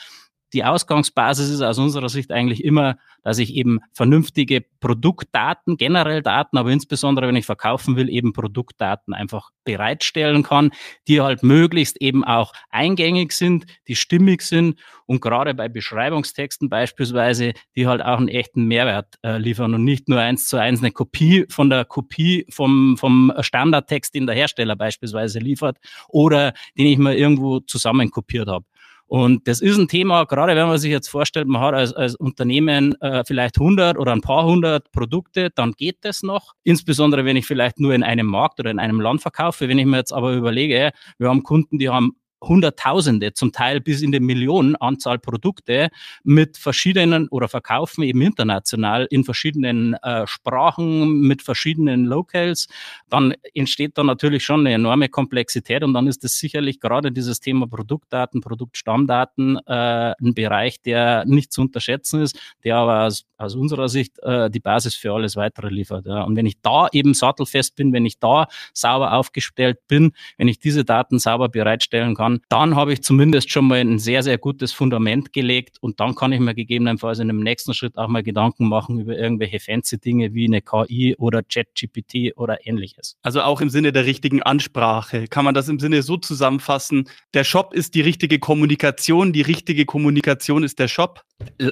die Ausgangsbasis ist aus unserer Sicht eigentlich immer, dass ich eben vernünftige Produktdaten, generell Daten, aber insbesondere wenn ich verkaufen will, eben Produktdaten einfach bereitstellen kann, die halt möglichst eben auch eingängig sind, die stimmig sind und gerade bei Beschreibungstexten beispielsweise, die halt auch einen echten Mehrwert äh, liefern und nicht nur eins zu eins eine Kopie von der Kopie vom, vom Standardtext, den der Hersteller beispielsweise liefert oder den ich mal irgendwo zusammenkopiert habe. Und das ist ein Thema, gerade wenn man sich jetzt vorstellt, man hat als, als Unternehmen äh, vielleicht 100 oder ein paar hundert Produkte, dann geht das noch. Insbesondere, wenn ich vielleicht nur in einem Markt oder in einem Land verkaufe. Wenn ich mir jetzt aber überlege, wir haben Kunden, die haben Hunderttausende, zum Teil bis in die Millionen Anzahl Produkte mit verschiedenen oder verkaufen eben international in verschiedenen äh, Sprachen mit verschiedenen Locals, dann entsteht da natürlich schon eine enorme Komplexität und dann ist es sicherlich gerade dieses Thema Produktdaten, Produktstammdaten äh, ein Bereich, der nicht zu unterschätzen ist, der aber aus, aus unserer Sicht äh, die Basis für alles weitere liefert. Ja. Und wenn ich da eben sattelfest bin, wenn ich da sauber aufgestellt bin, wenn ich diese Daten sauber bereitstellen kann, kann, dann habe ich zumindest schon mal ein sehr, sehr gutes Fundament gelegt und dann kann ich mir gegebenenfalls in einem nächsten Schritt auch mal Gedanken machen über irgendwelche fancy Dinge wie eine KI oder ChatGPT oder ähnliches. Also auch im Sinne der richtigen Ansprache. Kann man das im Sinne so zusammenfassen? Der Shop ist die richtige Kommunikation, die richtige Kommunikation ist der Shop?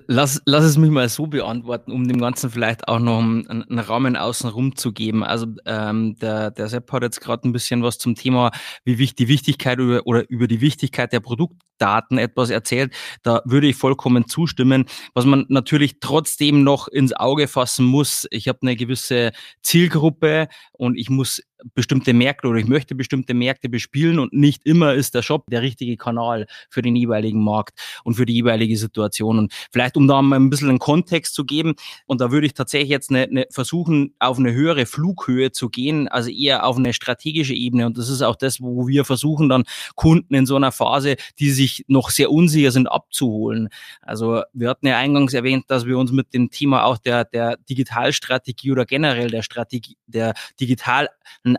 Lass, lass es mich mal so beantworten, um dem Ganzen vielleicht auch noch einen, einen Rahmen außenrum zu geben. Also ähm, der, der Sepp hat jetzt gerade ein bisschen was zum Thema, wie wichtig die Wichtigkeit über, oder über die Wichtigkeit der Produktdaten etwas erzählt. Da würde ich vollkommen zustimmen. Was man natürlich trotzdem noch ins Auge fassen muss, ich habe eine gewisse Zielgruppe und ich muss bestimmte Märkte oder ich möchte bestimmte Märkte bespielen und nicht immer ist der Shop der richtige Kanal für den jeweiligen Markt und für die jeweilige Situation. Und vielleicht, um da mal ein bisschen einen Kontext zu geben, und da würde ich tatsächlich jetzt eine, eine versuchen, auf eine höhere Flughöhe zu gehen, also eher auf eine strategische Ebene. Und das ist auch das, wo wir versuchen, dann Kunden in so einer Phase, die sich noch sehr unsicher sind, abzuholen. Also wir hatten ja eingangs erwähnt, dass wir uns mit dem Thema auch der, der Digitalstrategie oder generell der Strategie, der digitalen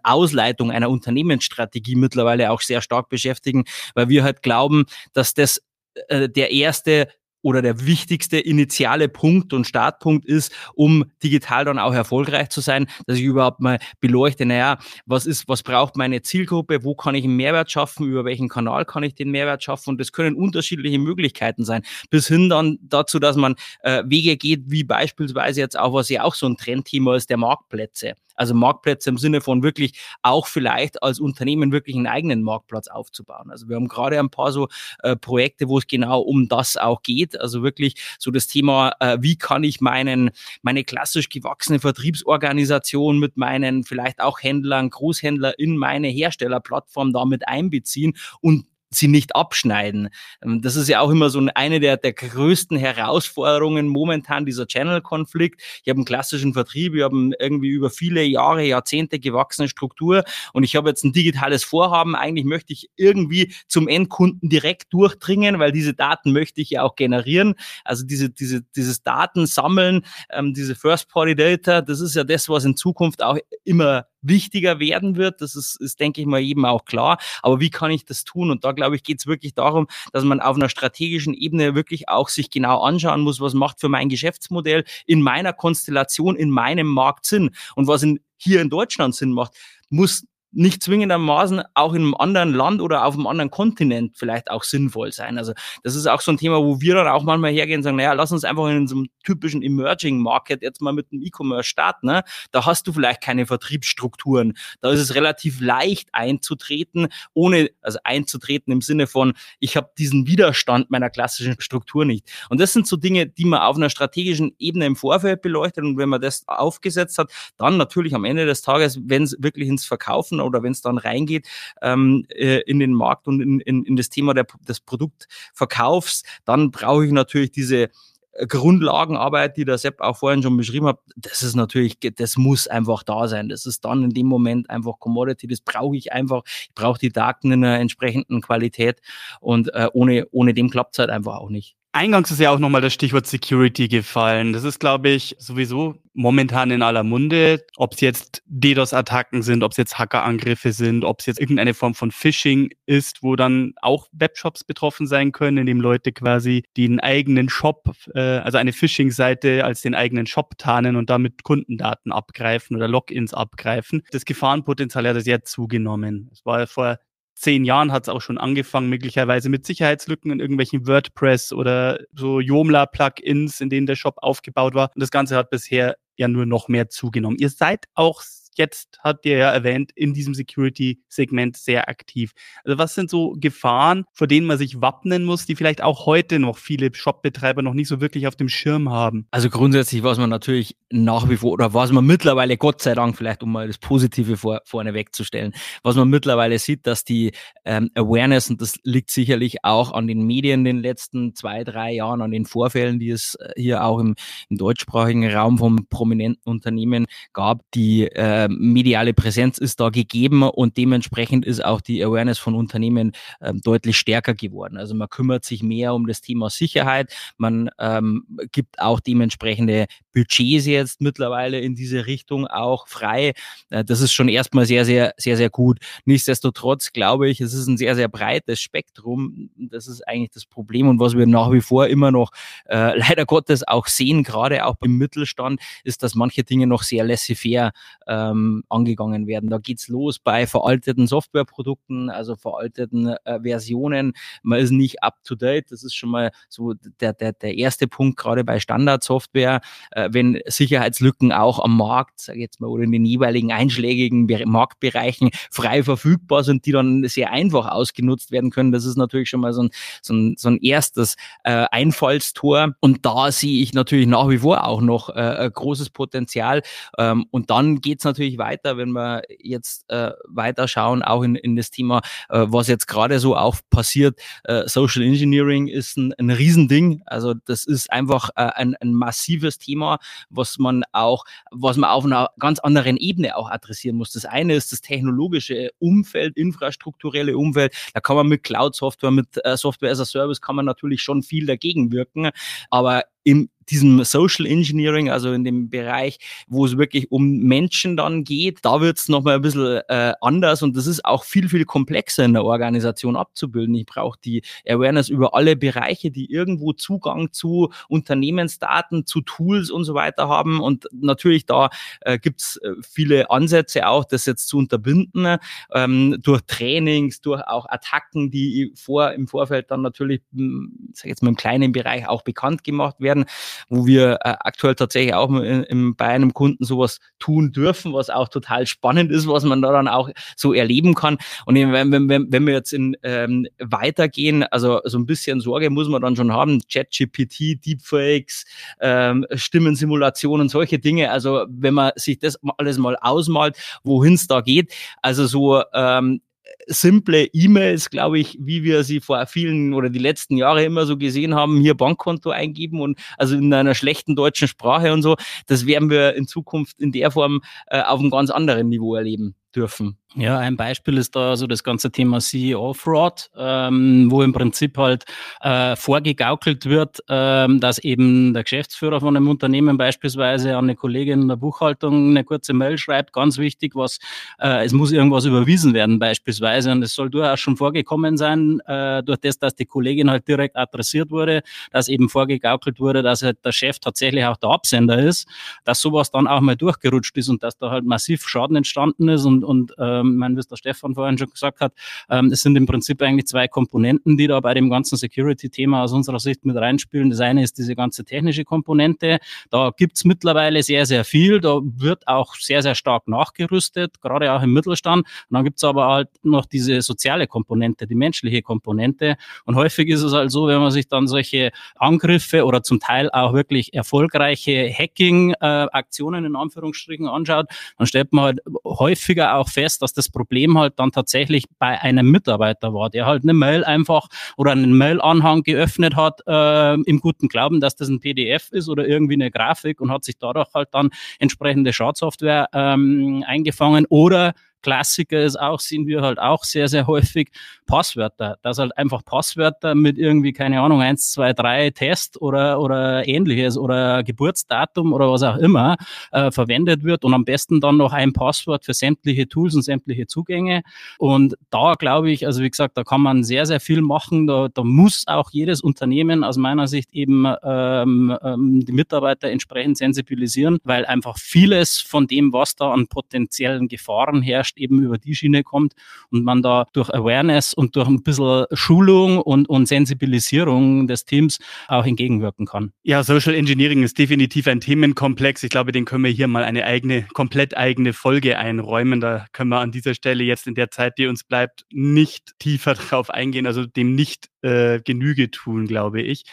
Ausleitung einer Unternehmensstrategie mittlerweile auch sehr stark beschäftigen, weil wir halt glauben, dass das äh, der erste oder der wichtigste initiale Punkt und Startpunkt ist, um digital dann auch erfolgreich zu sein, dass ich überhaupt mal beleuchte, naja, was ist, was braucht meine Zielgruppe, wo kann ich einen Mehrwert schaffen, über welchen Kanal kann ich den Mehrwert schaffen und das können unterschiedliche Möglichkeiten sein, bis hin dann dazu, dass man äh, Wege geht, wie beispielsweise jetzt auch, was ja auch so ein Trendthema ist, der Marktplätze. Also Marktplätze im Sinne von wirklich auch vielleicht als Unternehmen wirklich einen eigenen Marktplatz aufzubauen. Also wir haben gerade ein paar so äh, Projekte, wo es genau um das auch geht. Also wirklich so das Thema, äh, wie kann ich meinen, meine klassisch gewachsene Vertriebsorganisation mit meinen vielleicht auch Händlern, Großhändler in meine Herstellerplattform damit einbeziehen und sie nicht abschneiden. Ähm, das ist ja auch immer so eine der, der größten Herausforderungen momentan, dieser Channel-Konflikt. Ich habe einen klassischen Vertrieb, ich habe irgendwie über viele Jahre, Jahrzehnte gewachsene Struktur und ich habe jetzt ein digitales Vorhaben. Eigentlich möchte ich irgendwie zum Endkunden direkt durchdringen, weil diese Daten möchte ich ja auch generieren. Also diese, diese, dieses Datensammeln, ähm, diese First-Party-Data, das ist ja das, was in Zukunft auch immer wichtiger werden wird. Das ist, ist, denke ich mal, jedem auch klar. Aber wie kann ich das tun? Und da, glaube ich, geht es wirklich darum, dass man auf einer strategischen Ebene wirklich auch sich genau anschauen muss, was macht für mein Geschäftsmodell in meiner Konstellation, in meinem Markt Sinn. Und was in, hier in Deutschland Sinn macht, muss nicht zwingendermaßen auch in einem anderen Land oder auf einem anderen Kontinent vielleicht auch sinnvoll sein. Also das ist auch so ein Thema, wo wir dann auch manchmal hergehen und sagen, naja, lass uns einfach in so einem typischen Emerging Market jetzt mal mit einem E-Commerce starten. Ne? Da hast du vielleicht keine Vertriebsstrukturen. Da ist es relativ leicht einzutreten, ohne, also einzutreten im Sinne von, ich habe diesen Widerstand meiner klassischen Struktur nicht. Und das sind so Dinge, die man auf einer strategischen Ebene im Vorfeld beleuchtet. Und wenn man das aufgesetzt hat, dann natürlich am Ende des Tages, wenn es wirklich ins Verkaufen oder wenn es dann reingeht ähm, äh, in den Markt und in, in, in das Thema der, des Produktverkaufs, dann brauche ich natürlich diese äh, Grundlagenarbeit, die der Sepp auch vorhin schon beschrieben hat, das ist natürlich, das muss einfach da sein. Das ist dann in dem Moment einfach Commodity. Das brauche ich einfach. Ich brauche die Daten in einer entsprechenden Qualität und äh, ohne, ohne dem klappt es halt einfach auch nicht. Eingangs ist ja auch nochmal das Stichwort Security gefallen. Das ist, glaube ich, sowieso momentan in aller Munde. Ob es jetzt DDoS-Attacken sind, ob es jetzt Hackerangriffe sind, ob es jetzt irgendeine Form von Phishing ist, wo dann auch Webshops betroffen sein können, indem Leute quasi den eigenen Shop, äh, also eine Phishing-Seite als den eigenen Shop tarnen und damit Kundendaten abgreifen oder Logins abgreifen. Das Gefahrenpotenzial hat sehr zugenommen. Es war vor zehn Jahren hat es auch schon angefangen, möglicherweise mit Sicherheitslücken in irgendwelchen WordPress oder so Joomla-Plugins, in denen der Shop aufgebaut war. Und das Ganze hat bisher ja nur noch mehr zugenommen. Ihr seid auch jetzt, hat ihr ja erwähnt, in diesem Security-Segment sehr aktiv. Also was sind so Gefahren, vor denen man sich wappnen muss, die vielleicht auch heute noch viele Shop-Betreiber noch nicht so wirklich auf dem Schirm haben? Also grundsätzlich, was man natürlich nach wie vor, oder was man mittlerweile, Gott sei Dank, vielleicht um mal das Positive vor, vorne wegzustellen, was man mittlerweile sieht, dass die ähm, Awareness, und das liegt sicherlich auch an den Medien in den letzten zwei, drei Jahren, an den Vorfällen, die es äh, hier auch im, im deutschsprachigen Raum von prominenten Unternehmen gab, die äh, mediale Präsenz ist da gegeben und dementsprechend ist auch die Awareness von Unternehmen äh, deutlich stärker geworden. Also man kümmert sich mehr um das Thema Sicherheit, man ähm, gibt auch dementsprechende Budgets jetzt mittlerweile in diese Richtung auch frei. Äh, das ist schon erstmal sehr, sehr, sehr, sehr gut. Nichtsdestotrotz glaube ich, es ist ein sehr, sehr breites Spektrum. Das ist eigentlich das Problem und was wir nach wie vor immer noch äh, leider Gottes auch sehen, gerade auch im Mittelstand, ist, dass manche Dinge noch sehr laissez-faire äh, ähm, angegangen werden. Da geht's los bei veralteten Softwareprodukten, also veralteten äh, Versionen. Man ist nicht up to date. Das ist schon mal so der, der, der erste Punkt, gerade bei Standardsoftware. Äh, wenn Sicherheitslücken auch am Markt, sage ich jetzt mal, oder in den jeweiligen einschlägigen Marktbereichen frei verfügbar sind, die dann sehr einfach ausgenutzt werden können. Das ist natürlich schon mal so ein, so ein, so ein erstes äh, Einfallstor. Und da sehe ich natürlich nach wie vor auch noch äh, großes Potenzial. Ähm, und dann geht's natürlich natürlich weiter, wenn wir jetzt äh, weiter schauen, auch in, in das Thema, äh, was jetzt gerade so auch passiert. Äh, Social Engineering ist ein, ein Riesending. Also das ist einfach äh, ein, ein massives Thema, was man auch, was man auf einer ganz anderen Ebene auch adressieren muss. Das eine ist das technologische Umfeld, infrastrukturelle Umfeld. Da kann man mit Cloud-Software, mit äh, Software as a Service kann man natürlich schon viel dagegen wirken. Aber im diesem Social Engineering, also in dem Bereich, wo es wirklich um Menschen dann geht, da wird es nochmal ein bisschen äh, anders und das ist auch viel, viel komplexer in der Organisation abzubilden. Ich brauche die Awareness über alle Bereiche, die irgendwo Zugang zu Unternehmensdaten, zu Tools und so weiter haben und natürlich da äh, gibt es äh, viele Ansätze auch, das jetzt zu unterbinden ähm, durch Trainings, durch auch Attacken, die vor, im Vorfeld dann natürlich, hm, sag jetzt mal im kleinen Bereich auch bekannt gemacht werden wo wir äh, aktuell tatsächlich auch in, in, bei einem Kunden sowas tun dürfen, was auch total spannend ist, was man da dann auch so erleben kann. Und wenn, wenn, wenn, wenn wir jetzt in, ähm, weitergehen, also so ein bisschen Sorge muss man dann schon haben, ChatGPT, Deepfakes, ähm, Stimmensimulationen, solche Dinge. Also wenn man sich das alles mal ausmalt, wohin es da geht, also so ähm, simple E-Mails, glaube ich, wie wir sie vor vielen oder die letzten Jahre immer so gesehen haben, hier Bankkonto eingeben und also in einer schlechten deutschen Sprache und so, das werden wir in Zukunft in der Form äh, auf einem ganz anderen Niveau erleben dürfen. Ja, ein Beispiel ist da so das ganze Thema CEO-Fraud, ähm, wo im Prinzip halt äh, vorgegaukelt wird, ähm, dass eben der Geschäftsführer von einem Unternehmen beispielsweise an eine Kollegin in der Buchhaltung eine kurze Mail schreibt, ganz wichtig, was äh, es muss irgendwas überwiesen werden beispielsweise. Und es soll durchaus schon vorgekommen sein, äh, durch das, dass die Kollegin halt direkt adressiert wurde, dass eben vorgegaukelt wurde, dass halt der Chef tatsächlich auch der Absender ist, dass sowas dann auch mal durchgerutscht ist und dass da halt massiv Schaden entstanden ist und, und äh, ähm, mein, wie der Stefan vorhin schon gesagt hat, ähm, es sind im Prinzip eigentlich zwei Komponenten, die da bei dem ganzen Security-Thema aus unserer Sicht mit reinspielen. Das eine ist diese ganze technische Komponente. Da gibt's mittlerweile sehr, sehr viel. Da wird auch sehr, sehr stark nachgerüstet, gerade auch im Mittelstand. Und dann gibt's aber halt noch diese soziale Komponente, die menschliche Komponente. Und häufig ist es halt so, wenn man sich dann solche Angriffe oder zum Teil auch wirklich erfolgreiche Hacking-Aktionen in Anführungsstrichen anschaut, dann stellt man halt häufiger auch fest, dass dass das Problem halt dann tatsächlich bei einem Mitarbeiter war, der halt eine Mail einfach oder einen Mail-Anhang geöffnet hat, äh, im guten Glauben, dass das ein PDF ist oder irgendwie eine Grafik und hat sich dadurch halt dann entsprechende Schadsoftware ähm, eingefangen oder Klassiker ist auch, sehen wir halt auch sehr, sehr häufig Passwörter. Dass halt einfach Passwörter mit irgendwie, keine Ahnung, eins, zwei, drei Test oder, oder ähnliches oder Geburtsdatum oder was auch immer äh, verwendet wird und am besten dann noch ein Passwort für sämtliche Tools und sämtliche Zugänge. Und da glaube ich, also wie gesagt, da kann man sehr, sehr viel machen. Da, da muss auch jedes Unternehmen aus meiner Sicht eben ähm, ähm, die Mitarbeiter entsprechend sensibilisieren, weil einfach vieles von dem, was da an potenziellen Gefahren herrscht, erst eben über die Schiene kommt und man da durch Awareness und durch ein bisschen Schulung und, und Sensibilisierung des Teams auch entgegenwirken kann. Ja, Social Engineering ist definitiv ein Themenkomplex. Ich glaube, den können wir hier mal eine eigene, komplett eigene Folge einräumen. Da können wir an dieser Stelle jetzt in der Zeit, die uns bleibt, nicht tiefer drauf eingehen, also dem nicht äh, Genüge tun, glaube ich.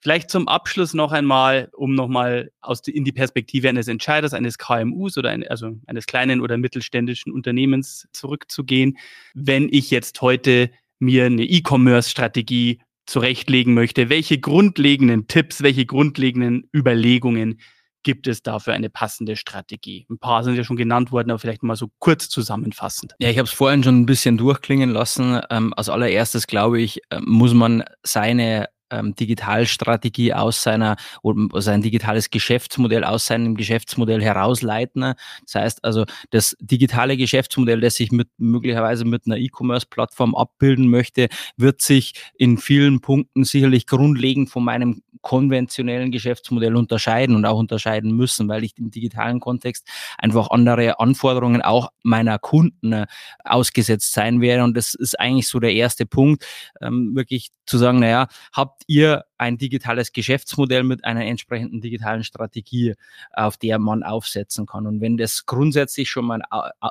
Vielleicht zum Abschluss noch einmal, um nochmal die, in die Perspektive eines Entscheiders, eines KMUs oder ein, also eines kleinen oder mittelständischen Unternehmens zurückzugehen. Wenn ich jetzt heute mir eine E-Commerce-Strategie zurechtlegen möchte, welche grundlegenden Tipps, welche grundlegenden Überlegungen gibt es da für eine passende Strategie? Ein paar sind ja schon genannt worden, aber vielleicht mal so kurz zusammenfassend. Ja, ich habe es vorhin schon ein bisschen durchklingen lassen. Ähm, als allererstes, glaube ich, äh, muss man seine ähm, Digitalstrategie aus seiner oder sein digitales Geschäftsmodell aus seinem Geschäftsmodell herausleiten. Das heißt also, das digitale Geschäftsmodell, das sich mit möglicherweise mit einer E-Commerce-Plattform abbilden möchte, wird sich in vielen Punkten sicherlich grundlegend von meinem konventionellen Geschäftsmodell unterscheiden und auch unterscheiden müssen, weil ich im digitalen Kontext einfach andere Anforderungen auch meiner Kunden äh, ausgesetzt sein werde. Und das ist eigentlich so der erste Punkt, ähm, wirklich zu sagen, naja, habt ihr ein digitales Geschäftsmodell mit einer entsprechenden digitalen Strategie, auf der man aufsetzen kann. Und wenn das grundsätzlich schon mal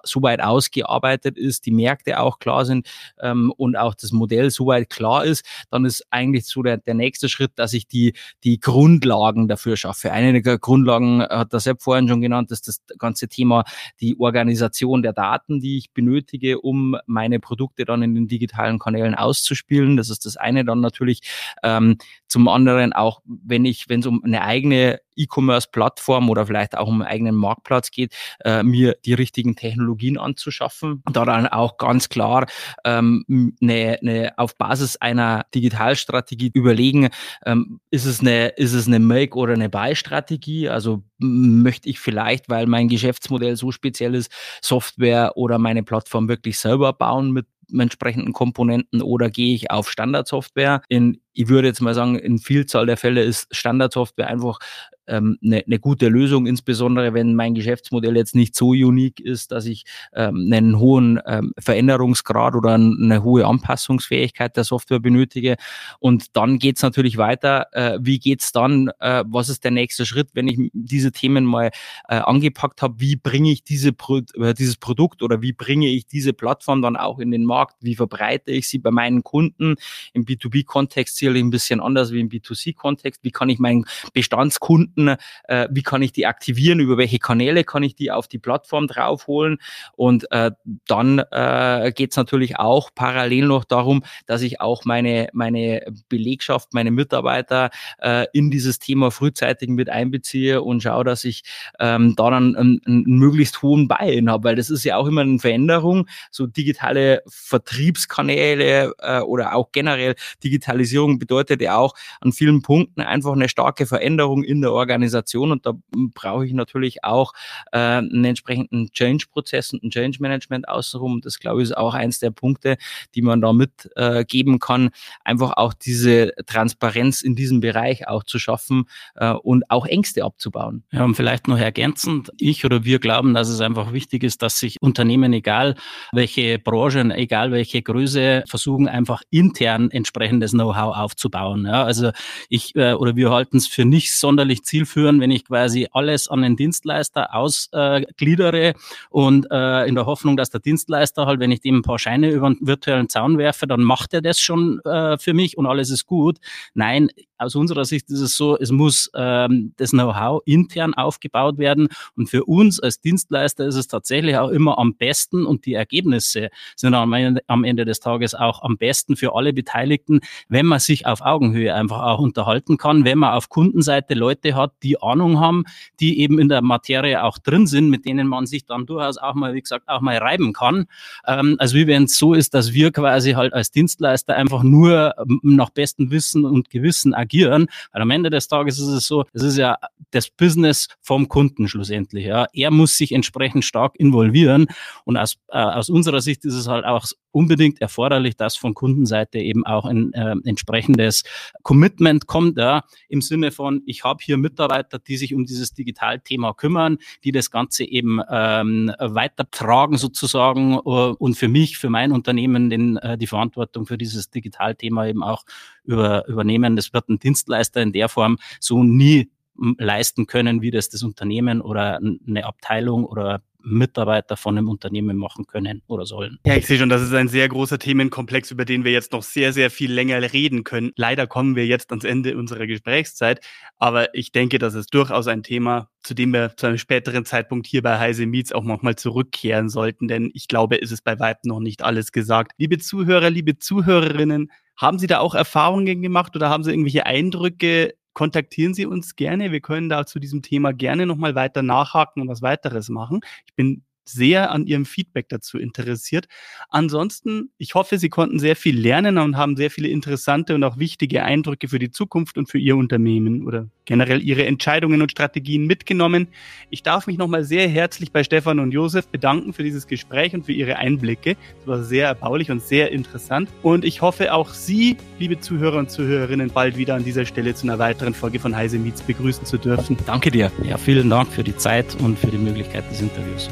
so weit ausgearbeitet ist, die Märkte auch klar sind ähm, und auch das Modell so weit klar ist, dann ist eigentlich so der, der nächste Schritt, dass ich die, die Grundlagen dafür schaffe. Eine der Grundlagen hat der Sepp vorhin schon genannt, ist das ganze Thema die Organisation der Daten, die ich benötige, um meine Produkte dann in den digitalen Kanälen auszuspielen. Das ist das eine. Dann natürlich ähm, zum anderen auch, wenn ich, wenn es um eine eigene E-Commerce-Plattform oder vielleicht auch um einen eigenen Marktplatz geht, äh, mir die richtigen Technologien anzuschaffen. Daran auch ganz klar ähm, eine, eine auf Basis einer Digitalstrategie überlegen, ähm, ist es eine, ist es eine Make- oder eine Buy-Strategie? Also möchte ich vielleicht, weil mein Geschäftsmodell so speziell ist, Software oder meine Plattform wirklich selber bauen mit entsprechenden Komponenten oder gehe ich auf Standardsoftware? In, ich würde jetzt mal sagen, in Vielzahl der Fälle ist Standardsoftware einfach ähm, eine, eine gute Lösung, insbesondere wenn mein Geschäftsmodell jetzt nicht so unique ist, dass ich ähm, einen hohen ähm, Veränderungsgrad oder eine hohe Anpassungsfähigkeit der Software benötige. Und dann geht's natürlich weiter. Äh, wie geht's dann? Äh, was ist der nächste Schritt, wenn ich diese Themen mal äh, angepackt habe? Wie bringe ich diese Pro äh, dieses Produkt oder wie bringe ich diese Plattform dann auch in den Markt? Wie verbreite ich sie bei meinen Kunden? Im B2B-Kontext sicherlich ein bisschen anders wie im B2C-Kontext. Wie kann ich meinen Bestandskunden Kunden, äh, wie kann ich die aktivieren, über welche Kanäle kann ich die auf die Plattform draufholen. Und äh, dann äh, geht es natürlich auch parallel noch darum, dass ich auch meine, meine Belegschaft, meine Mitarbeiter äh, in dieses Thema frühzeitig mit einbeziehe und schaue, dass ich ähm, da dann einen, einen möglichst hohen Buy-in habe, weil das ist ja auch immer eine Veränderung. So digitale Vertriebskanäle äh, oder auch generell Digitalisierung bedeutet ja auch an vielen Punkten einfach eine starke Veränderung in der Organisation Organisation und da brauche ich natürlich auch äh, einen entsprechenden Change-Prozess und ein Change-Management außenrum. Das glaube ich ist auch eins der Punkte, die man da mitgeben äh, kann, einfach auch diese Transparenz in diesem Bereich auch zu schaffen äh, und auch Ängste abzubauen. Ja, und vielleicht noch ergänzend, ich oder wir glauben, dass es einfach wichtig ist, dass sich Unternehmen, egal welche Branchen, egal welche Größe, versuchen einfach intern entsprechendes Know-how aufzubauen. Ja, also ich äh, oder wir halten es für nicht sonderlich zielführend, wenn ich quasi alles an den Dienstleister ausgliedere äh, und äh, in der Hoffnung, dass der Dienstleister halt, wenn ich dem ein paar Scheine über einen virtuellen Zaun werfe, dann macht er das schon äh, für mich und alles ist gut. Nein, aus unserer Sicht ist es so, es muss ähm, das Know-how intern aufgebaut werden. Und für uns als Dienstleister ist es tatsächlich auch immer am besten und die Ergebnisse sind am Ende, am Ende des Tages auch am besten für alle Beteiligten, wenn man sich auf Augenhöhe einfach auch unterhalten kann, wenn man auf Kundenseite Leute hat, die Ahnung haben, die eben in der Materie auch drin sind, mit denen man sich dann durchaus auch mal, wie gesagt, auch mal reiben kann. Ähm, also wie wenn es so ist, dass wir quasi halt als Dienstleister einfach nur nach bestem Wissen und Gewissen agieren. Weil am Ende des Tages ist es so, es ist ja das Business vom Kunden schlussendlich. Ja. Er muss sich entsprechend stark involvieren. Und aus, äh, aus unserer Sicht ist es halt auch unbedingt erforderlich, dass von Kundenseite eben auch ein äh, entsprechendes Commitment kommt, ja, im Sinne von, ich habe hier Mitarbeiter, die sich um dieses Digitalthema kümmern, die das Ganze eben ähm, weitertragen sozusagen uh, und für mich, für mein Unternehmen den, äh, die Verantwortung für dieses Digitalthema eben auch über, übernehmen. Das wird ein Dienstleister in der Form so nie leisten können, wie das das Unternehmen oder eine Abteilung oder Mitarbeiter von einem Unternehmen machen können oder sollen. Ja, ich sehe schon, das ist ein sehr großer Themenkomplex, über den wir jetzt noch sehr, sehr viel länger reden können. Leider kommen wir jetzt ans Ende unserer Gesprächszeit, aber ich denke, das ist durchaus ein Thema, zu dem wir zu einem späteren Zeitpunkt hier bei Heise Meets auch nochmal zurückkehren sollten, denn ich glaube, es ist bei weitem noch nicht alles gesagt. Liebe Zuhörer, liebe Zuhörerinnen, haben Sie da auch Erfahrungen gemacht oder haben Sie irgendwelche Eindrücke kontaktieren Sie uns gerne. Wir können da zu diesem Thema gerne nochmal weiter nachhaken und was weiteres machen. Ich bin sehr an Ihrem Feedback dazu interessiert. Ansonsten, ich hoffe, Sie konnten sehr viel lernen und haben sehr viele interessante und auch wichtige Eindrücke für die Zukunft und für Ihr Unternehmen oder generell Ihre Entscheidungen und Strategien mitgenommen. Ich darf mich nochmal sehr herzlich bei Stefan und Josef bedanken für dieses Gespräch und für Ihre Einblicke. Es war sehr erbaulich und sehr interessant. Und ich hoffe, auch Sie, liebe Zuhörer und Zuhörerinnen, bald wieder an dieser Stelle zu einer weiteren Folge von Heise Meets begrüßen zu dürfen. Danke dir. Ja, vielen Dank für die Zeit und für die Möglichkeit des Interviews.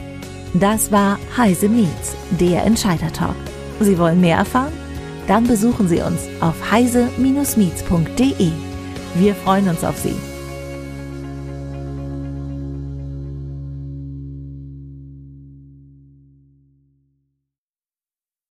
Das war Heise Meets, der Entscheider-Talk. Sie wollen mehr erfahren? Dann besuchen Sie uns auf heise-meets.de. Wir freuen uns auf Sie.